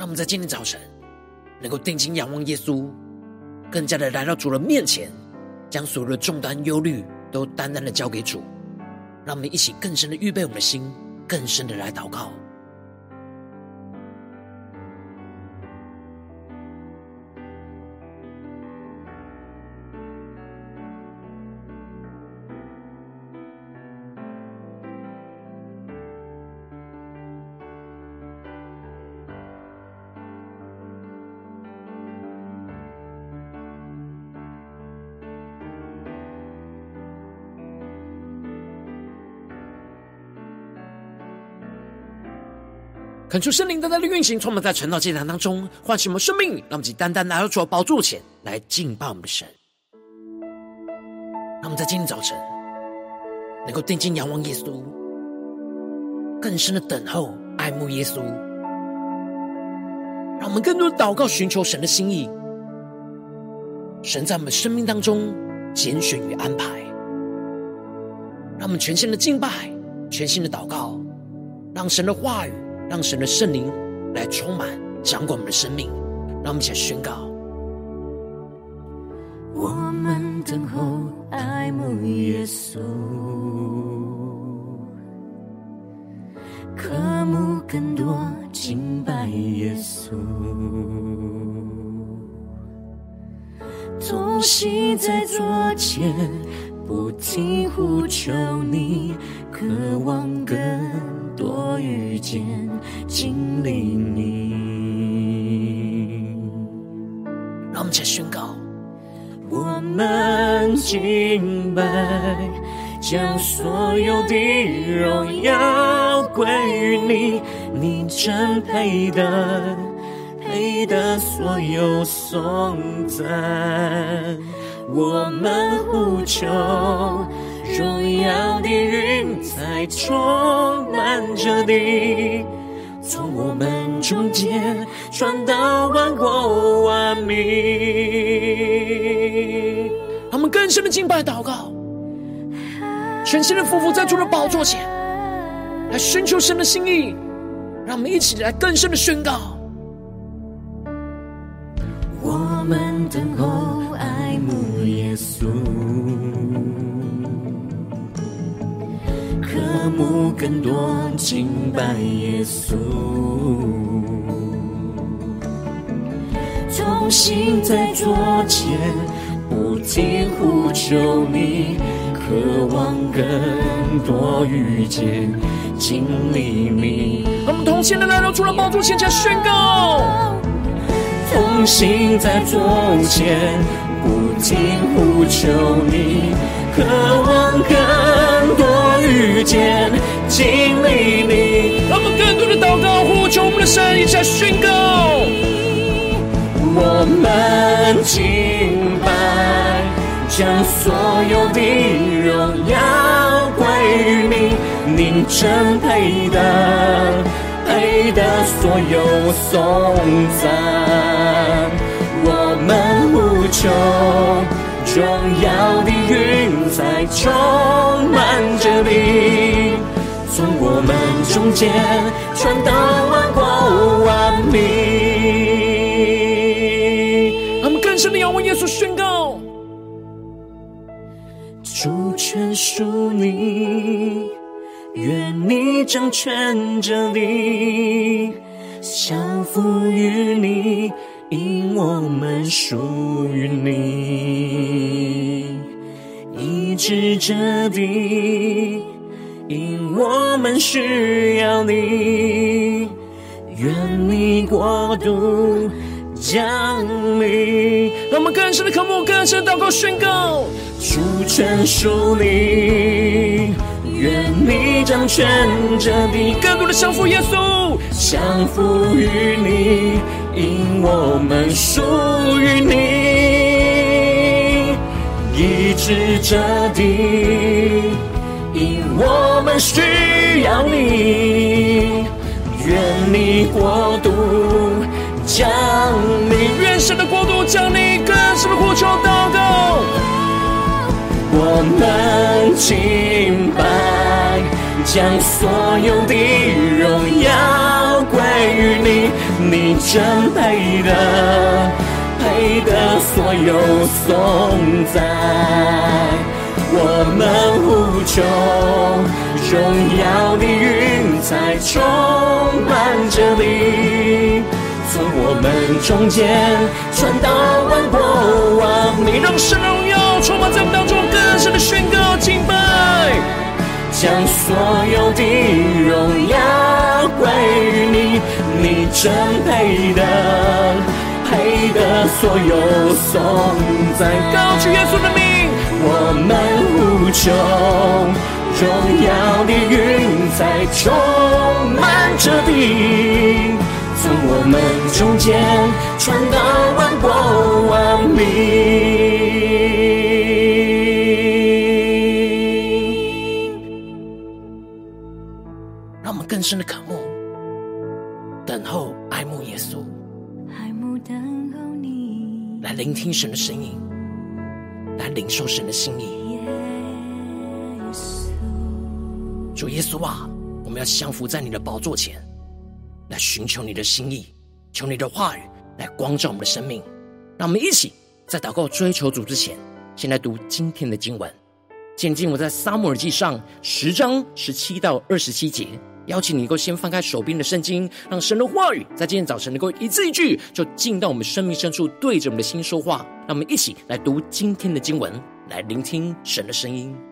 让我们在今天早晨能够定睛仰望耶稣，更加的来到主的面前，将所有的重担、忧虑都单单的交给主。让我们一起更深的预备我们的心，更深的来祷告。恳求圣灵单单的运行，充满在晨祷祭坛当中，唤醒我们生命，让我们单单来到主的宝座前来敬拜我们的神。让我们在今天早晨能够定睛仰望耶稣，更深的等候爱慕耶稣。让我们更多的祷告，寻求神的心意。神在我们生命当中拣选与安排，让我们全新的敬拜，全新的祷告，让神的话语。让神的圣灵来充满、掌管我们的生命，让我们一起来宣告。我们等候爱慕耶稣，渴慕更多敬拜耶稣，同行在桌前，不停呼求你，渴望更多遇见，经历你。让我们一起宣告：我们敬拜，将所有的荣耀归于你，你真配得，配得所有颂赞。我们呼求。荣耀的云彩充满着你，从我们中间传到万国万民。他们更深的敬拜祷告，全心的夫妇在主的宝座前，来寻求神的心意。让我们一起来更深的宣告：我们等候爱慕耶稣。慕更多敬拜耶稣，重新在桌前，不停呼求你，渴望更多遇见，经历你。我们同心的来到主的宝座前，加宣告：同行在桌前，不停呼求你，渴望更多遇遇见经历你。让我们更多的祷告，呼求我们的神，一起来宣告。我们敬拜，将所有的荣耀归于你，你真配得，配得所有颂赞。我们呼求。荣耀的云彩充满着你，从我们中间传到万国万民。他们更深的仰望耶稣，宣告：主权属你，愿你掌权着地，降服于你。因我们属于你，医治这地，因我们需要你，愿你国度降临。让我们更深的渴慕，更深的祷告宣告：主权属你，愿你掌权这地，更多的降服耶稣，降服于你。因我们属于你，一直这地；因我们需要你，愿你国度降临，愿神的国度降临，更深的呼求祷告。我们敬拜，将所有的荣你。你真配得，配得所有颂赞。我们呼求，荣耀的云彩充满着你，从我们中间传到万国万民。你让神荣耀充满在我们当中，更深的宣告敬拜，将所有的荣耀你。真配得，配得所有颂赞。高举耶稣的名，我们呼求，荣耀的云彩充满着地，从我们中间传到万国万民。让我们更深的渴慕。聆听神的声音，来领受神的心意。主耶稣啊，我们要降服在你的宝座前，来寻求你的心意，求你的话语来光照我们的生命。让我们一起在祷告追求主之前，先来读今天的经文。今天经文在撒母耳记上十章十七到二十七节。邀请你能够先放开手边的圣经，让神的话语在今天早晨能够一字一句就进到我们生命深处，对着我们的心说话。让我们一起来读今天的经文，来聆听神的声音。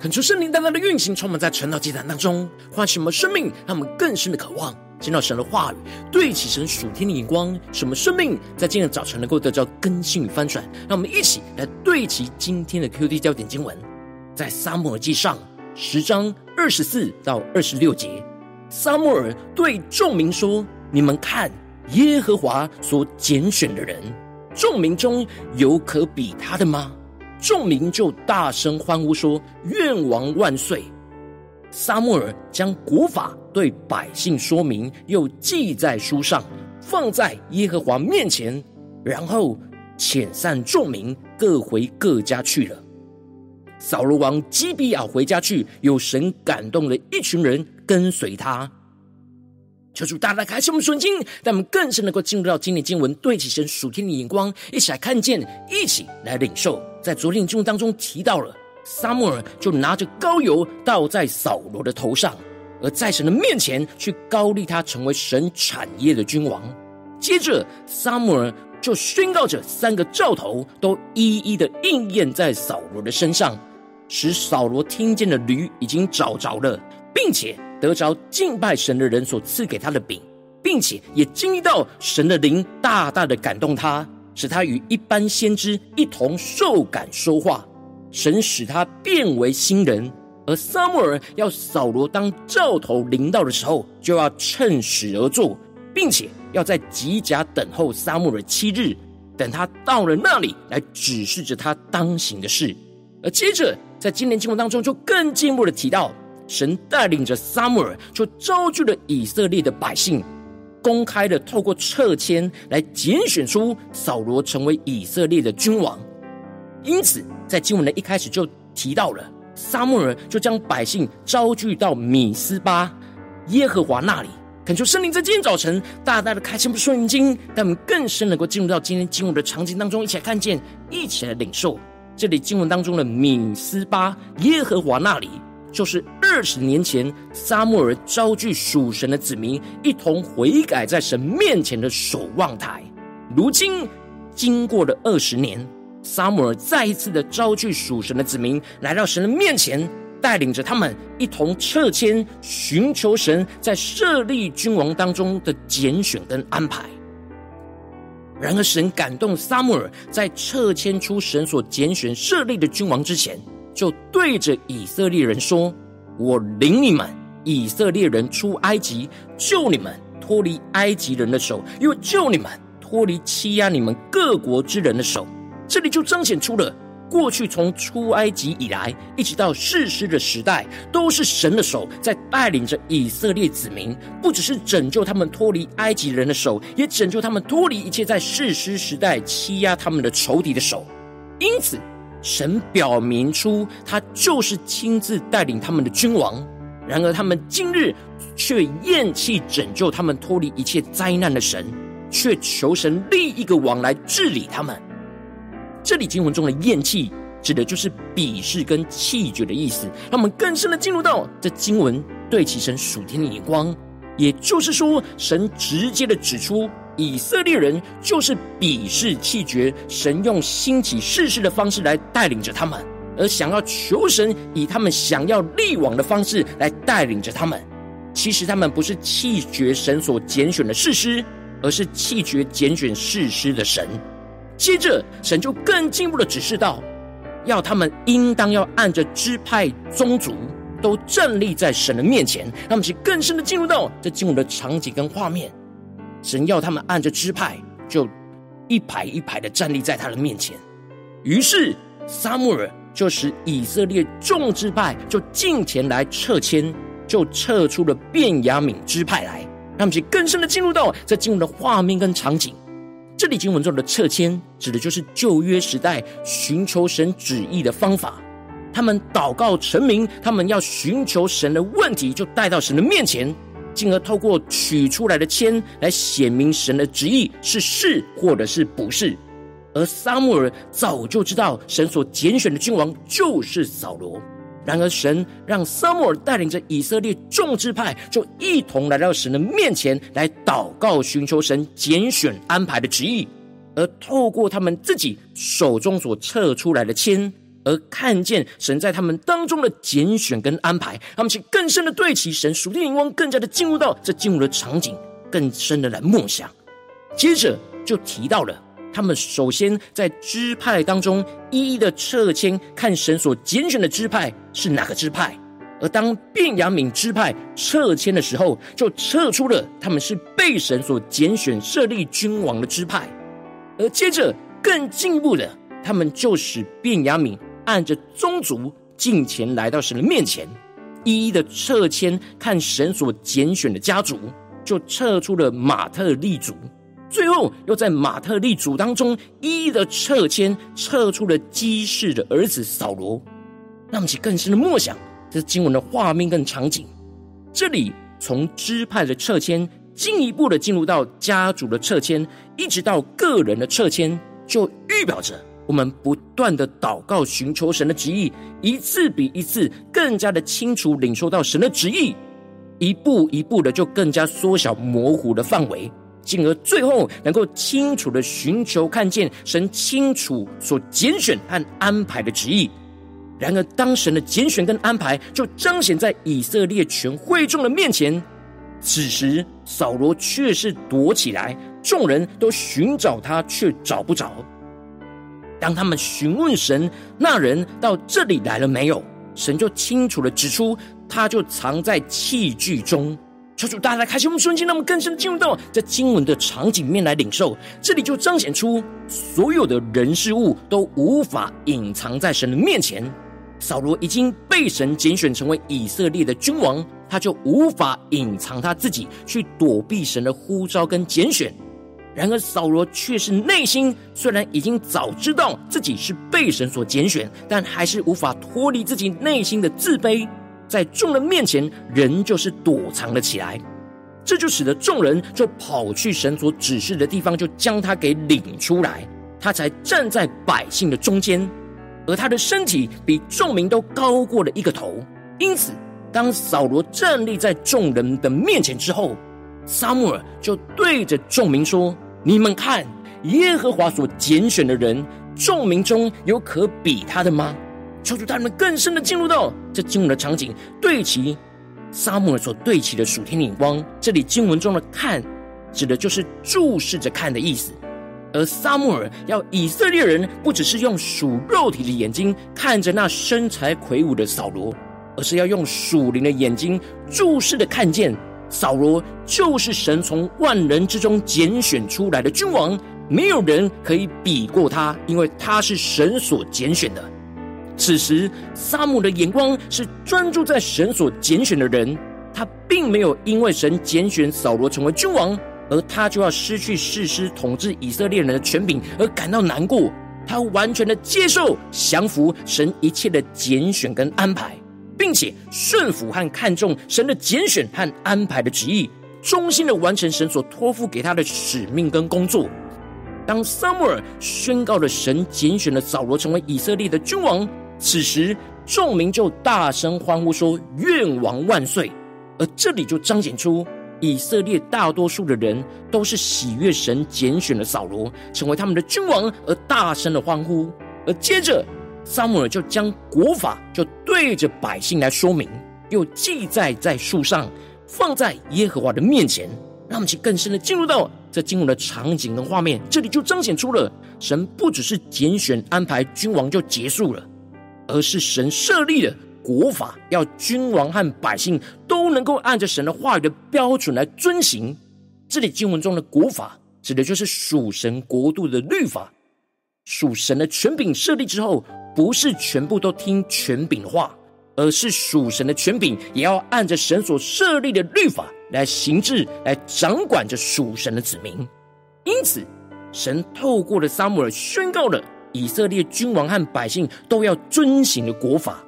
恳求圣灵单单的运行，充满在晨祷祭坛当中，唤醒我们生命，让我们更深的渴望见到神的话语，对齐神属天的眼光，使我们生命在今日早晨能够得到更新与翻转。让我们一起来对齐今天的 QD 焦点经文，在撒母耳记上十章二十四到二十六节，撒母耳对众民说：“你们看，耶和华所拣选的人，众民中有可比他的吗？”众民就大声欢呼说：“愿王万岁！”撒母耳将国法对百姓说明，又记在书上，放在耶和华面前，然后遣散众民，各回各家去了。扫罗王击逼亚回家去，有神感动了一群人跟随他。求主大大开启我们属灵经，让我们更深能够进入到今天经文，对起神属天的眼光，一起来看见，一起来领受。在昨天经文当中提到了，撒母耳就拿着膏油倒在扫罗的头上，而在神的面前去膏立他成为神产业的君王。接着，撒母耳就宣告着三个兆头都一一的应验在扫罗的身上，使扫罗听见的驴已经找着了，并且。得着敬拜神的人所赐给他的饼，并且也经历到神的灵大大的感动他，使他与一般先知一同受感说话。神使他变为新人。而撒母耳要扫罗当兆头临到的时候，就要趁时而坐，并且要在吉甲等候撒母耳七日，等他到了那里来指示着他当行的事。而接着在今年经文当中，就更进一步的提到。神带领着撒母耳，就招聚了以色列的百姓，公开的透过册签来拣选出扫罗成为以色列的君王。因此，在经文的一开始就提到了撒母耳就将百姓招聚到米斯巴耶和华那里，恳求圣灵在今天早晨大大的开启我们属灵经，让我们更深能够进入到今天经文的场景当中，一起来看见，一起来领受这里经文当中的米斯巴耶和华那里。就是二十年前，撒母耳招聚属神的子民，一同悔改在神面前的守望台。如今经过了二十年，撒母耳再一次的招聚属神的子民，来到神的面前，带领着他们一同撤迁，寻求神在设立君王当中的拣选跟安排。然而，神感动撒母耳，在撤迁出神所拣选设立的君王之前。就对着以色列人说：“我领你们以色列人出埃及，救你们脱离埃及人的手，又救你们脱离欺压你们各国之人的手。”这里就彰显出了过去从出埃及以来，一直到士师的时代，都是神的手在带领着以色列子民，不只是拯救他们脱离埃及人的手，也拯救他们脱离一切在士师时代欺压他们的仇敌的手。因此。神表明出他就是亲自带领他们的君王，然而他们今日却厌弃拯救他们脱离一切灾难的神，却求神立一个王来治理他们。这里经文中的厌弃，指的就是鄙视跟弃绝的意思。让我们更深的进入到这经文对齐神属天的眼光，也就是说，神直接的指出。以色列人就是鄙视弃绝神，用兴起士师的方式来带领着他们，而想要求神以他们想要立王的方式来带领着他们。其实他们不是弃绝神所拣选的士师，而是弃绝拣选士师的神。接着，神就更进一步的指示道，要他们应当要按着支派宗族都站立在神的面前，他们是更深的进入到这进入的场景跟画面。神要他们按着支派，就一排一排的站立在他的面前。于是撒母耳就使以色列众支派就进前来撤迁，就撤出了便雅悯支派来。让我们去更深的进入到这经文的画面跟场景。这里经文中的撤迁，指的就是旧约时代寻求神旨意的方法。他们祷告成名，他们要寻求神的问题，就带到神的面前。进而透过取出来的签来显明神的旨意是是或者是不是，而撒母耳早就知道神所拣选的君王就是扫罗。然而神让撒母耳带领着以色列众支派，就一同来到神的面前来祷告，寻求神拣选安排的旨意。而透过他们自己手中所测出来的签，而看见神在他们当中的拣选跟安排，他们去更深的对齐神属天灵光，更加的进入到这进入的场景，更深的来梦想。接着就提到了，他们首先在支派当中一一的撤迁，看神所拣选的支派是哪个支派。而当便雅悯支派撤迁的时候，就撤出了他们是被神所拣选设立君王的支派。而接着更进一步的，他们就使便雅悯按着宗族进前来到神的面前，一一的撤迁看神所拣选的家族，就撤出了马特利族。最后又在马特利族当中一一的撤迁，撤出了基士的儿子扫罗。让其更深的默想。这是经文的画面跟场景，这里从支派的撤迁进一步的进入到家族的撤迁，一直到个人的撤迁，就预表着我们不断的祷告寻求神的旨意，一次比一次更加的清楚领受到神的旨意，一步一步的就更加缩小模糊的范围，进而最后能够清楚的寻求看见神清楚所拣选和安排的旨意。然而，当神的拣选跟安排就彰显在以色列全会众的面前，此时扫罗却是躲起来，众人都寻找他，却找不着。当他们询问神，那人到这里来了没有？神就清楚的指出，他就藏在器具中。求主大家开启我们瞬间，让我们更深进入到这经文的场景面来领受。这里就彰显出所有的人事物都无法隐藏在神的面前。扫罗已经被神拣选成为以色列的君王，他就无法隐藏他自己，去躲避神的呼召跟拣选。然而，扫罗却是内心虽然已经早知道自己是被神所拣选，但还是无法脱离自己内心的自卑，在众人面前仍旧是躲藏了起来。这就使得众人就跑去神所指示的地方，就将他给领出来，他才站在百姓的中间。而他的身体比众民都高过了一个头，因此，当扫罗站立在众人的面前之后，撒母耳就对着众民说：“你们看，耶和华所拣选的人，众民中有可比他的吗？”求主他们更深的进入到这经文的场景，对齐撒母耳所对齐的属天眼光。这里经文中的“看”，指的就是注视着看的意思。而撒母耳要以色列人不只是用属肉体的眼睛看着那身材魁梧的扫罗，而是要用属灵的眼睛注视的看见扫罗就是神从万人之中拣选出来的君王，没有人可以比过他，因为他是神所拣选的。此时撒母耳的眼光是专注在神所拣选的人，他并没有因为神拣选扫罗成为君王。而他就要失去士师统治以色列人的权柄，而感到难过。他完全的接受、降服神一切的拣选跟安排，并且顺服和看重神的拣选和安排的旨意，忠心的完成神所托付给他的使命跟工作。当撒母耳宣告了神拣选了扫罗成为以色列的君王，此时众民就大声欢呼说：“愿王万岁！”而这里就彰显出。以色列大多数的人都是喜悦神拣选了扫罗成为他们的君王，而大声的欢呼。而接着，撒母耳就将国法就对着百姓来说明，又记载在树上，放在耶和华的面前，让我们更深的进入到这经文的场景跟画面。这里就彰显出了神不只是拣选安排君王就结束了，而是神设立了。国法要君王和百姓都能够按着神的话语的标准来遵行。这里经文中的国法，指的就是属神国度的律法。属神的权柄设立之后，不是全部都听权柄的话，而是属神的权柄也要按着神所设立的律法来行治，来掌管着属神的子民。因此，神透过了撒母耳宣告了以色列君王和百姓都要遵行的国法。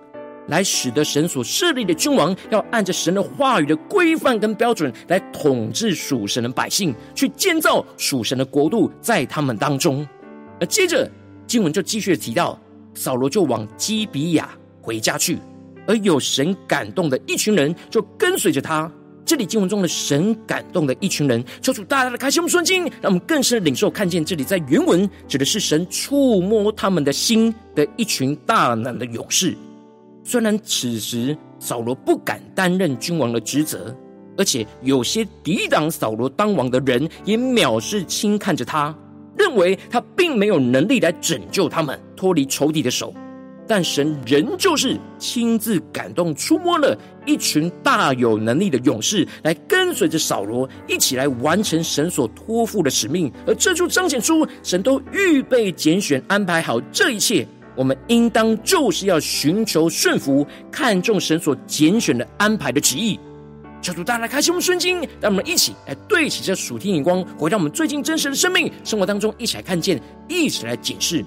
来使得神所设立的君王要按着神的话语的规范跟标准来统治属神的百姓，去建造属神的国度在他们当中。而接着经文就继续提到，扫罗就往基比亚回家去，而有神感动的一群人就跟随着他。这里经文中的神感动的一群人，求主大大的开心我们顺经，让我们更深的领受看见，这里在原文指的是神触摸他们的心的一群大胆的勇士。虽然此时扫罗不敢担任君王的职责，而且有些抵挡扫罗当王的人也藐视轻看着他，认为他并没有能力来拯救他们脱离仇敌的手。但神仍旧是亲自感动，触摸了一群大有能力的勇士，来跟随着扫罗一起来完成神所托付的使命。而这就彰显出神都预备拣选安排好这一切。我们应当就是要寻求顺服，看重神所拣选的安排的旨意。求主大家开启我们圣经，让我们一起来对齐这属天眼光，回到我们最近真实的生命生活当中，一起来看见，一起来检视。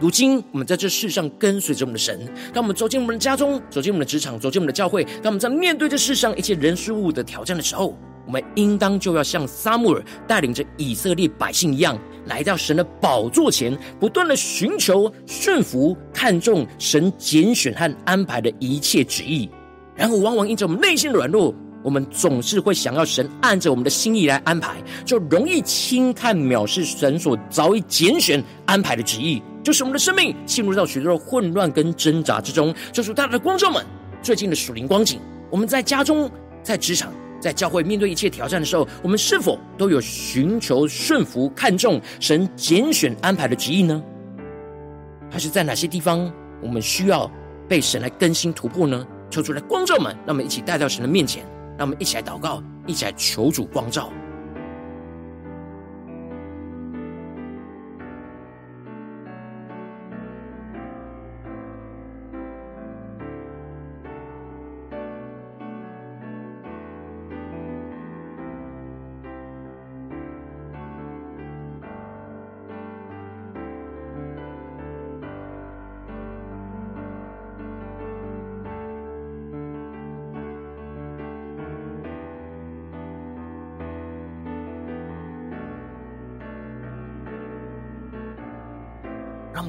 如今，我们在这世上跟随着我们的神，当我们走进我们的家中，走进我们的职场，走进我们的教会，当我们在面对这世上一切人事物的挑战的时候，我们应当就要像撒母耳带领着以色列百姓一样，来到神的宝座前，不断的寻求顺服，看重神拣选和安排的一切旨意。然后，往往因着我们内心的软弱，我们总是会想要神按着我们的心意来安排，就容易轻看藐视神所早已拣选安排的旨意。就是我们的生命进入到许多的混乱跟挣扎之中，就是大家的光照们最近的属灵光景。我们在家中、在职场、在教会面对一切挑战的时候，我们是否都有寻求顺服、看重神拣选安排的旨意呢？还是在哪些地方我们需要被神来更新突破呢？求主来光照们，让我们一起带到神的面前，让我们一起来祷告，一起来求主光照。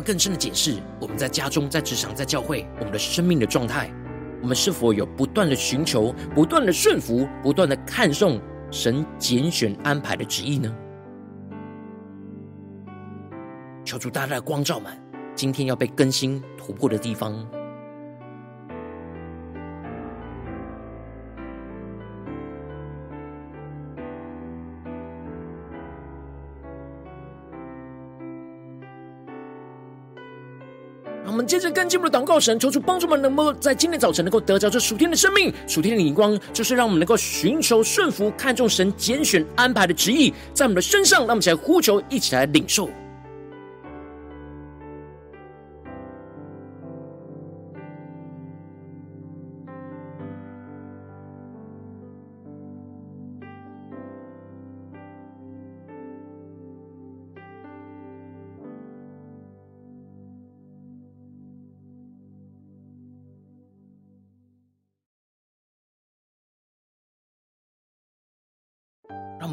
更深的解释，我们在家中、在职场、在教会，我们的生命的状态，我们是否有不断的寻求、不断的顺服、不断的看重神拣选安排的旨意呢？求主大大的光照们，今天要被更新突破的地方。我们接着更进一步的祷告神，求主帮助我们，能够在今天早晨能够得着这属天的生命、属天的眼光，就是让我们能够寻求顺服、看重神拣选安排的旨意，在我们的身上。让我们一起来呼求，一起来领受。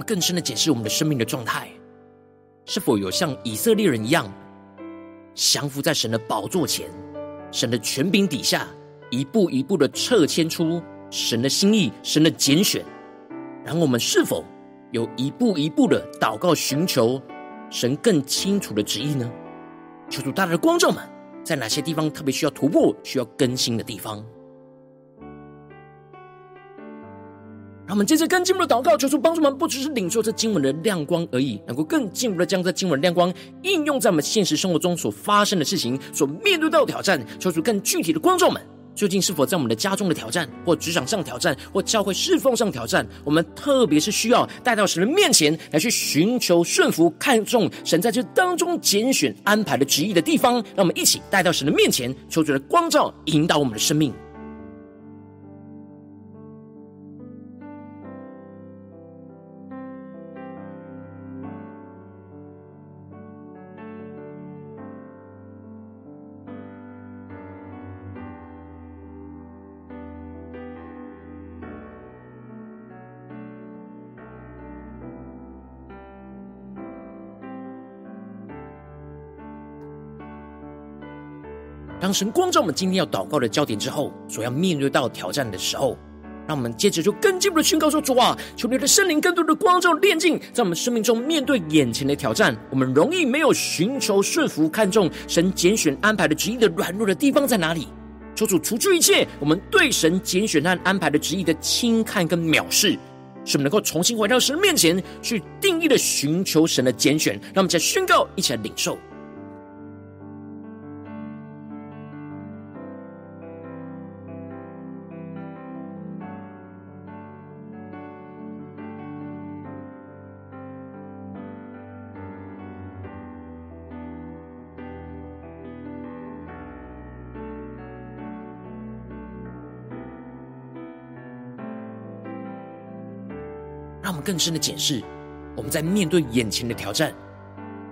更深的检视我们的生命的状态，是否有像以色列人一样，降服在神的宝座前、神的权柄底下，一步一步的撤迁出神的心意、神的拣选。然后我们是否有一步一步的祷告，寻求神更清楚的旨意呢？求主大大的光照们，在哪些地方特别需要突破、需要更新的地方？让我们接着更进一步的祷告，求主帮助我们，不只是领受这经文的亮光而已，能够更进一步的将这经文的亮光应用在我们现实生活中所发生的事情、所面对到的挑战。求主更具体的光照们，究竟是否在我们的家中的挑战，或职场上挑战，或教会侍奉上挑战？我们特别是需要带到神的面前来去寻求顺服、看重神在这当中拣选安排的旨意的地方。让我们一起带到神的面前，求主的光照引导我们的生命。神光照我们今天要祷告的焦点之后，所要面对到挑战的时候，让我们接着就更进一步的宣告说：主啊，求你的圣灵更多的光照炼净，在我们生命中面对眼前的挑战，我们容易没有寻求顺服、看重神拣选安排的旨意的软弱的地方在哪里？求主除去一切我们对神拣选和安排的旨意的轻看跟藐视，使我们能够重新回到神面前去定义的寻求神的拣选。让我们再宣告，一起来领受。让我们更深的检视，我们在面对眼前的挑战，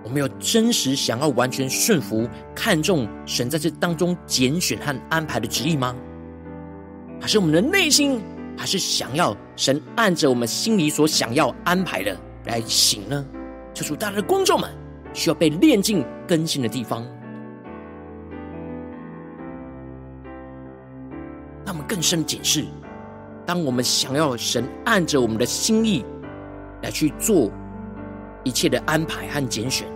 我们有真实想要完全顺服、看重神在这当中拣选和安排的旨意吗？还是我们的内心还是想要神按着我们心里所想要安排的来行呢？求主大家的观众们需要被炼净更新的地方，让我们更深的检视。当我们想要神按着我们的心意来去做一切的安排和拣选，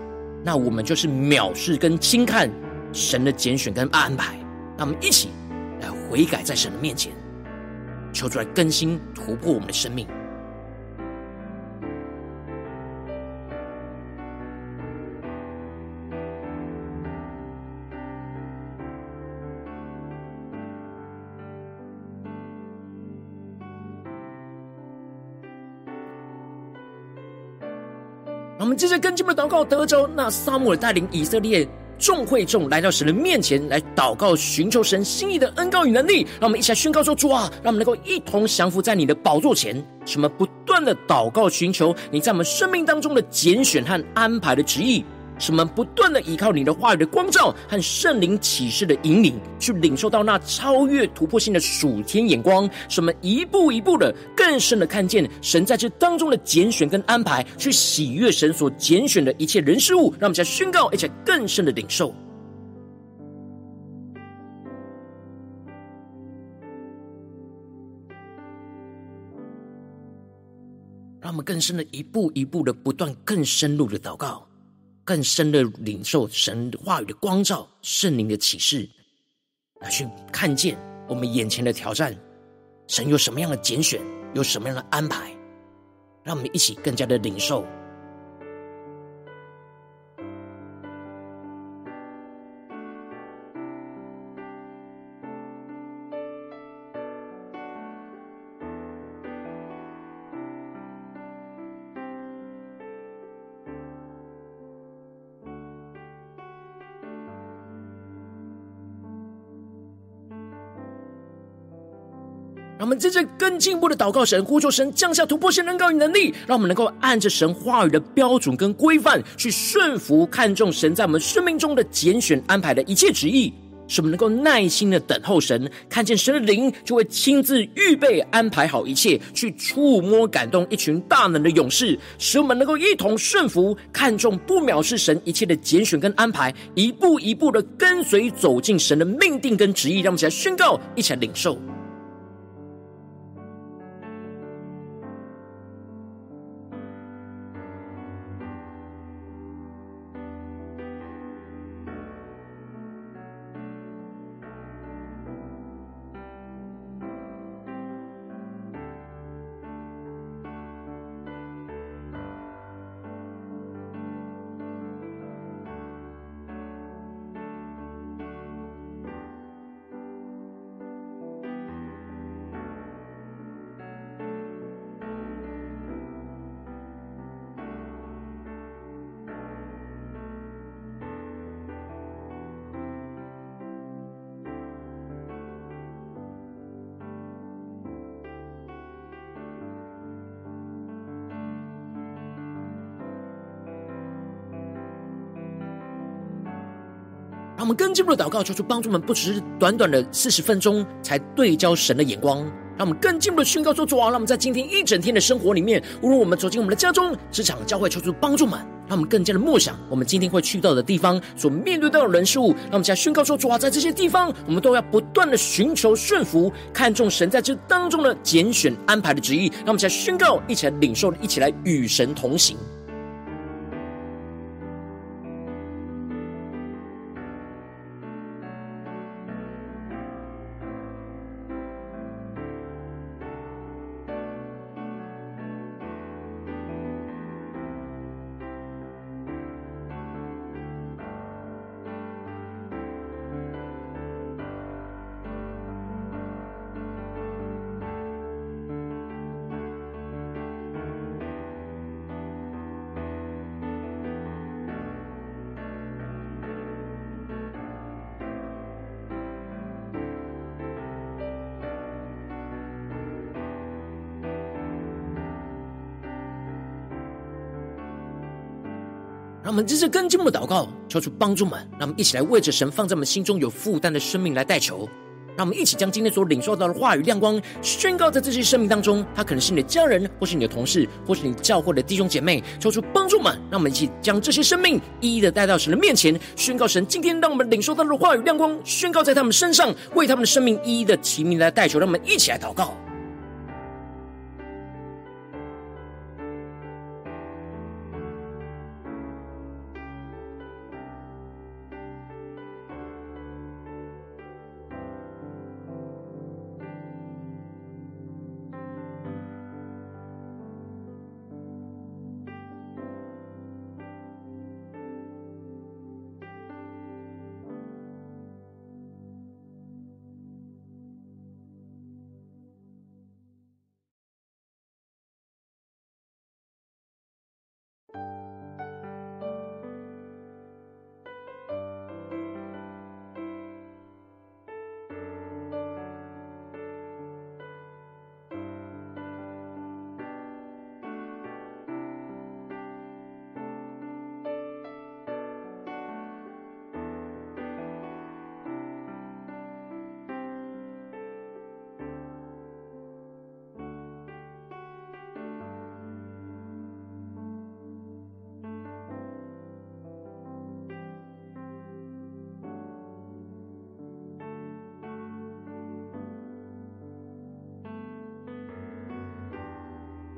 那我们就是藐视跟轻看神的拣选跟安排。那我们一起来悔改，在神的面前，求出来更新突破我们的生命。们接着跟进我们的祷告，德州那撒母耳带领以色列众会众来到神的面前来祷告，寻求神心意的恩膏与能力。让我们一起来宣告说：主啊，让我们能够一同降服在你的宝座前，什么不断的祷告寻求你在我们生命当中的拣选和安排的旨意。使我们不断的依靠你的话语的光照和圣灵启示的引领，去领受到那超越突破性的属天眼光。使我们一步一步的更深的看见神在这当中的拣选跟安排，去喜悦神所拣选的一切人事物。让我们再宣告，而且更深的领受。让我们更深的一步一步的不断更深入的祷告。更深的领受神话语的光照，圣灵的启示，来去看见我们眼前的挑战，神有什么样的拣选，有什么样的安排，让我们一起更加的领受。们接着更进一步的祷告神，呼求神降下突破性恩膏与能力，让我们能够按着神话语的标准跟规范去顺服、看重神在我们生命中的拣选安排的一切旨意，使我们能够耐心的等候神，看见神的灵就会亲自预备安排好一切，去触摸感动一群大能的勇士，使我们能够一同顺服、看重不藐视神一切的拣选跟安排，一步一步的跟随走进神的命定跟旨意，让我们一起来宣告，一起来领受。进一步的祷告，求主帮助我们，不只是短短的四十分钟才对焦神的眼光。让我们更进一步的宣告说：主啊，让我们在今天一整天的生活里面，无论我们走进我们的家中、职场、教会，求主帮助我们，让我们更加的默想我们今天会去到的地方，所面对到的人事物。让我们现在宣告说：主啊，在这些地方，我们都要不断的寻求顺服，看重神在这当中的拣选安排的旨意。让我们现在宣告，一起来领受，一起来与神同行。我们这次更进一步祷告，求主帮助们。让我们一起来为着神放在我们心中有负担的生命来代求。让我们一起将今天所领受到的话语亮光宣告在这些生命当中。他可能是你的家人，或是你的同事，或是你教会的弟兄姐妹。求主帮助们。让我们一起将这些生命一一的带到神的面前，宣告神今天让我们领受到的话语亮光宣告在他们身上，为他们的生命一一的提名来代求。让我们一起来祷告。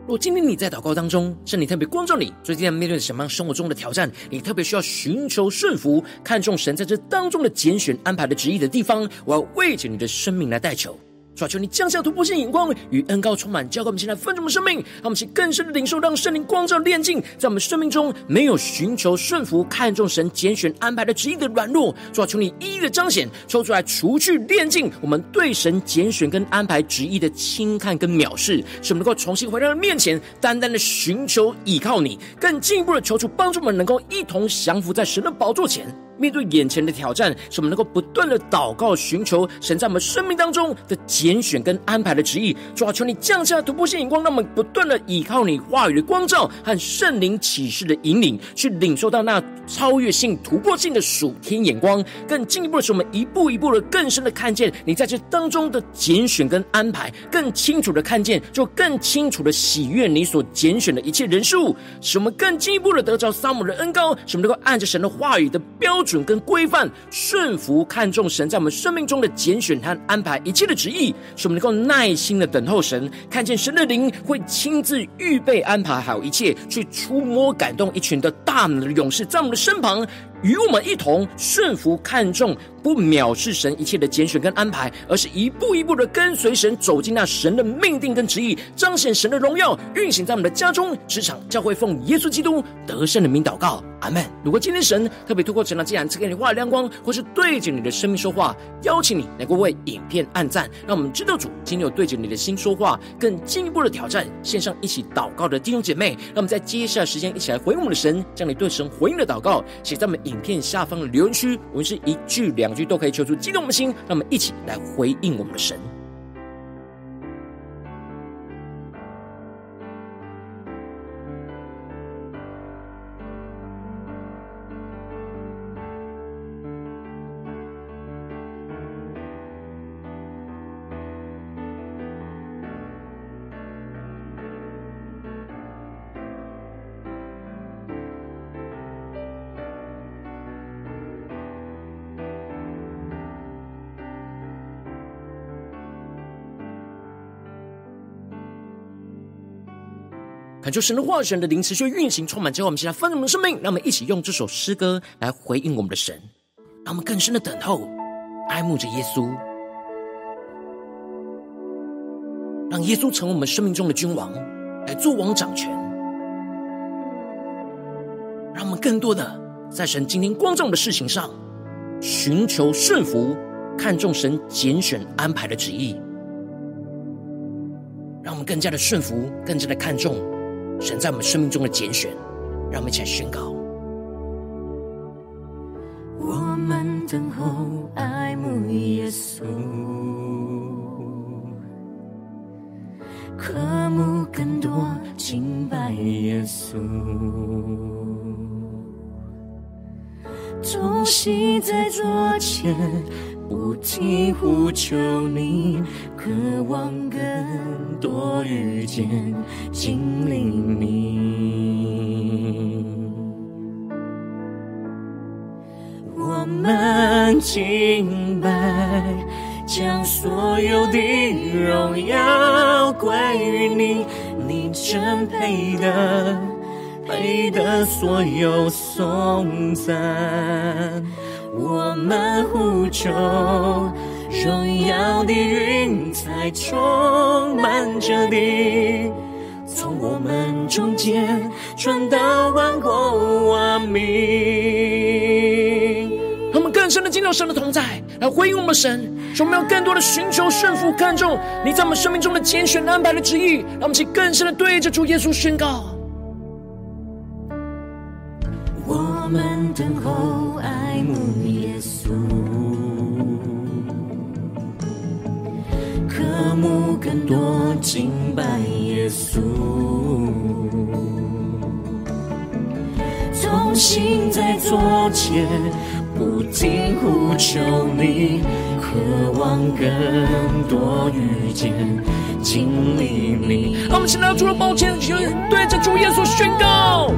如果今天你在祷告当中，圣灵特别光照你，最近在面对什么生活中的挑战？你特别需要寻求顺服，看重神在这当中的拣选安排的旨意的地方，我要为着你的生命来代求。主啊，求你降下突破性眼光与恩膏充满，教给我们现在分盛的生命，让我们去更深的领受，让圣灵光照炼净，在我们生命中没有寻求顺服、看重神拣选安排的旨意的软弱。主啊，求你一一的彰显，抽出来除去炼净我们对神拣选跟安排旨意的轻看跟藐视，使我们能够重新回到面前，单单的寻求倚靠你，更进一步的求主帮助我们，能够一同降服在神的宝座前。面对眼前的挑战，使我们能够不断的祷告，寻求神在我们生命当中的拣选跟安排的旨意。主啊，求你降下突破性眼光，让我们不断的依靠你话语的光照和圣灵启示的引领，去领受到那超越性、突破性的属天眼光。更进一步的是，我们一步一步的更深的看见你在这当中的拣选跟安排，更清楚的看见，就更清楚的喜悦你所拣选的一切人数，使我们更进一步的得着撒母的恩膏，使我们能够按着神的话语的标准。准跟规范顺服，看重神在我们生命中的拣选和安排一切的旨意，使我们能够耐心的等候神，看见神的灵会亲自预备安排好一切，去触摸感动一群的大能的勇士在我们的身旁。与我们一同顺服，看重不藐视神一切的拣选跟安排，而是一步一步的跟随神，走进那神的命定跟旨意，彰显神的荣耀，运行在我们的家中、职场、教会，奉耶稣基督得胜的名祷告，阿门。如果今天神特别透过神的，既然赐给你话语亮光，或是对着你的生命说话，邀请你能够为影片按赞，让我们知道主今天有对着你的心说话，更进一步的挑战，线上一起祷告的弟兄姐妹，让我们在接下来时间一起来回应我们的神，将你对神回应的祷告写在我们。影片下方的留言区，我们是一句两句都可以求出激动的心，让我们一起来回应我们的神。恳求神的话、神的灵持续运行，充满之后，我们现在丰盛的生命。让我们一起用这首诗歌来回应我们的神，让我们更深的等候、爱慕着耶稣，让耶稣成为我们生命中的君王，来做王掌权。让我们更多的在神今天光照的事情上，寻求顺服，看重神拣选安排的旨意。让我们更加的顺服，更加的看重神在我们生命中的拣选。让我们一起来宣告：我们等候爱慕耶稣，渴慕更多敬拜耶稣，众星在左前。不停呼求你，渴望更多遇见、经历你。我们敬拜，将所有的荣耀归于你，你真配得，配得所有颂赞。我们呼求，荣耀的云彩充满着你，从我们中间传到万国万民。他们更深的进入神的同在，来回应我们神，说我们要更多的寻求顺服，看重你在我们生命中的拣选安排的旨意，让我们去更深的对着主耶稣宣告。们等候爱慕耶稣，渴慕更多敬拜耶稣，同行在左前，不停呼求你，渴望更多遇见经历你。我们现在除了抱歉，对着主耶稣宣告。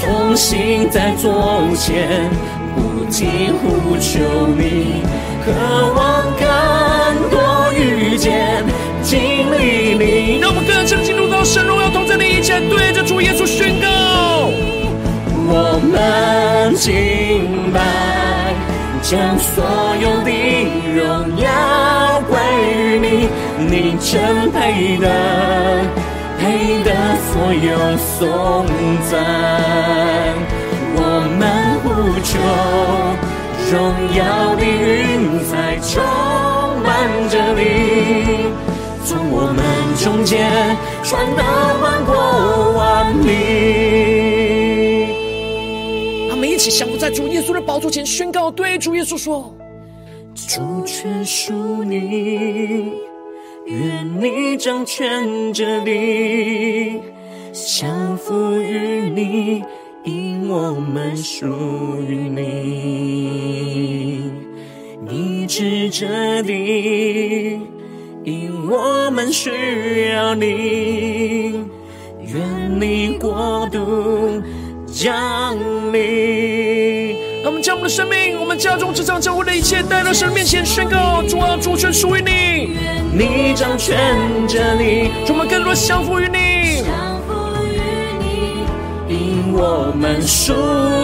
同行在左前，不停呼求你，渴望更多遇见经历你。让我们更深进入到神荣耀同在的一切，对着主耶稣宣告：我们敬拜，将所有的荣耀归于你，你真配得。配得所有颂赞，我们呼求，荣耀的云彩充满着你，从我们中间传到万国万民。他们一起降伏在主耶稣的宝座前，宣告对主耶稣说：主权属你。愿你掌权这地，降服于你，因我们属于你；你治这地，因我们需要你。愿你国度降临。我们将我们的生命、我们家中、职场、教会的一切带到神面前宣告：主啊，主权属于你，你掌权着你，主我们更多降服于你，降服于你，因我们属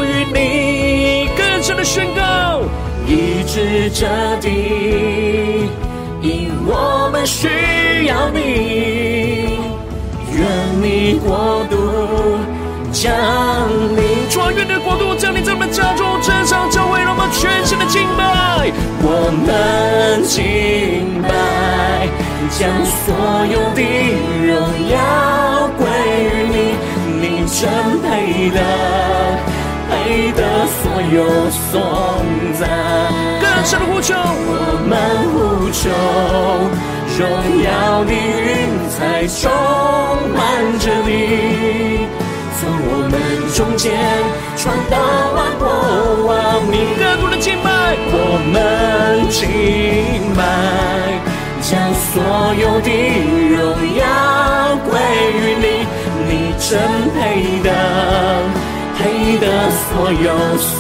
于你。更深的宣告：医治这地，因我们需要你。愿你国度降临。主啊，愿你的国度降临在我们家中。上教会，让我们全新的敬拜。我们敬拜，将所有的荣耀归于你，你真配得，配得所有颂赞。更深的呼求，我们呼求，荣耀的云彩充满着你。从我们中间传到所有的荣耀归于你，你真配得，配得所有颂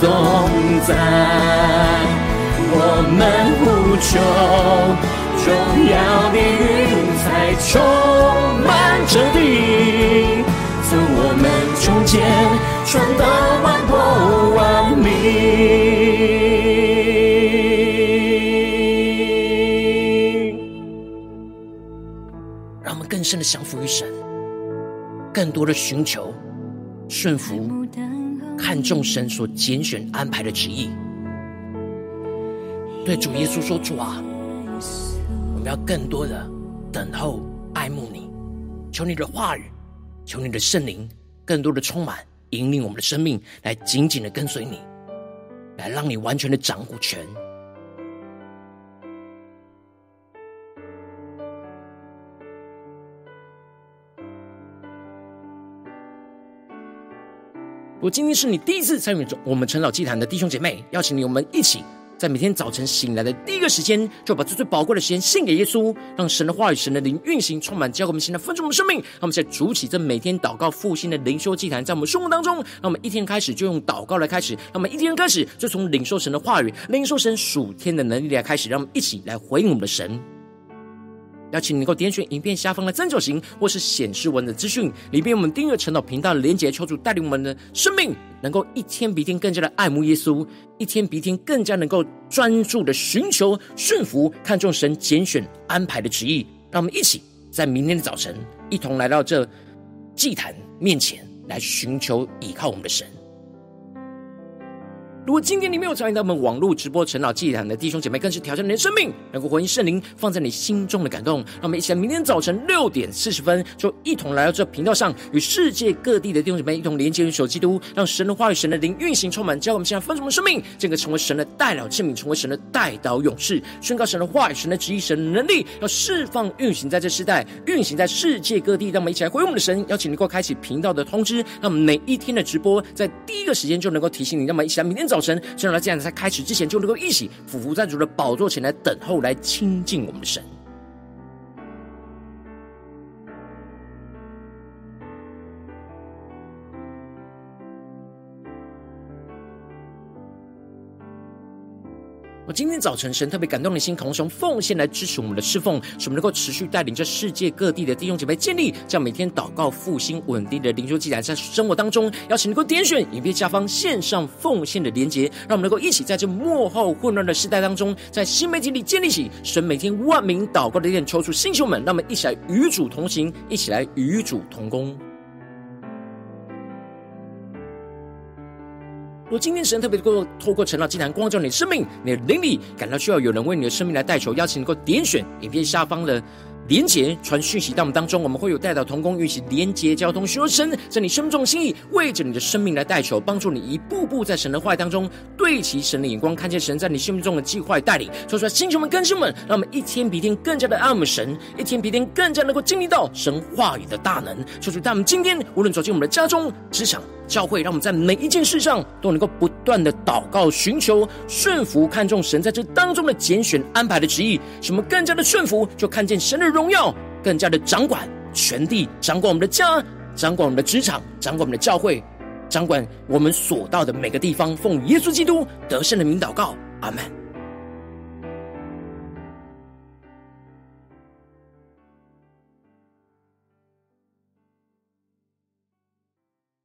赞。我们呼求，荣耀的云彩充满着地。从我们中间，传到万国万民。深的降服于神，更多的寻求顺服，看重神所拣选安排的旨意。对主耶稣说：“主啊，我们要更多的等候、爱慕你。求你的话语，求你的圣灵，更多的充满、引领我们的生命，来紧紧的跟随你，来让你完全的掌握权。”果今天是你第一次参与我们晨老祭坛的弟兄姐妹，邀请你我们一起。在每天早晨醒来的第一个时间，就把这最宝贵的时间献给耶稣，让神的话语、神的灵运行，充满，交给我们现在分盛我们生命。让我们在主起这每天祷告复兴的灵修祭坛，在我们生活当中，让我们一天开始就用祷告来开始，让我们一天开始就从领受神的话语、领受神属天的能力来开始，让我们一起来回应我们的神。邀请你能够点选影片下方的三角形，或是显示文的资讯里边，我们订阅陈祷频道的连结，求主带领我们的生命，能够一天比一天更加的爱慕耶稣，一天比一天更加能够专注的寻求顺服，看重神拣选安排的旨意。让我们一起在明天的早晨，一同来到这祭坛面前来寻求倚靠我们的神。如果今天你没有参与到我们网络直播陈老祭坛的弟兄姐妹，更是挑战你的生命，能够回应圣灵放在你心中的感动。让我们一起来，明天早晨六点四十分，就一同来到这频道上，与世界各地的弟兄姐妹一同连接、与手基督，让神的话语、神的灵运行充满，教我们现在丰盛的生命，这个成为神的代祷器皿，成为神的代祷勇士，宣告神的话语、神的旨意、神的能力，要释放运行在这世代，运行在世界各地。让我们一起来回应我们的神，邀请能够开启频道的通知，让我们每一天的直播在第一个时间就能够提醒你。让我们一起来，明天早早晨，圣让这样在开始之前就能够一起俯伏在主的宝座前来等候，来亲近我们的神。我今天早晨，神特别感动的心，同时奉献来支持我们的侍奉，使我们能够持续带领着世界各地的弟兄姐妹建立这样每天祷告复兴稳定的灵修祭坛，在生活当中，邀请能够点选影片下方线上奉献的连结，让我们能够一起在这幕后混乱的时代当中，在新媒体里建立起神每天万名祷告的殿，求主星球们，让我们一起来与主同行，一起来与主同工。若今天神特别透过透过晨祷祭坛光照你的生命，你的灵里感到需要有人为你的生命来代求，邀请能够点选影片下方的连结传讯息到我们当中，我们会有代祷同工，与其连结交通，寻求神在你生命中的心意，为着你的生命来代求，帮助你一步步在神的话语当中对齐神的眼光，看见神在你生命中的计划带领。说出来，弟兄们、更新们，让我们一天比一天更加的爱慕神，一天比一天更加能够经历到神话语的大能。说出，他们今天无论走进我们的家中、职场、教会，让我们在每一件事上都能够不断的祷告、寻求、顺服，看重神在这当中的拣选安排的旨意。什么更加的顺服，就看见神的荣耀更加的掌管全地，掌管我们的家，掌管我们的职场，掌管我们的教会，掌管我们所到的每个地方。奉耶稣基督得胜的名祷告，阿门。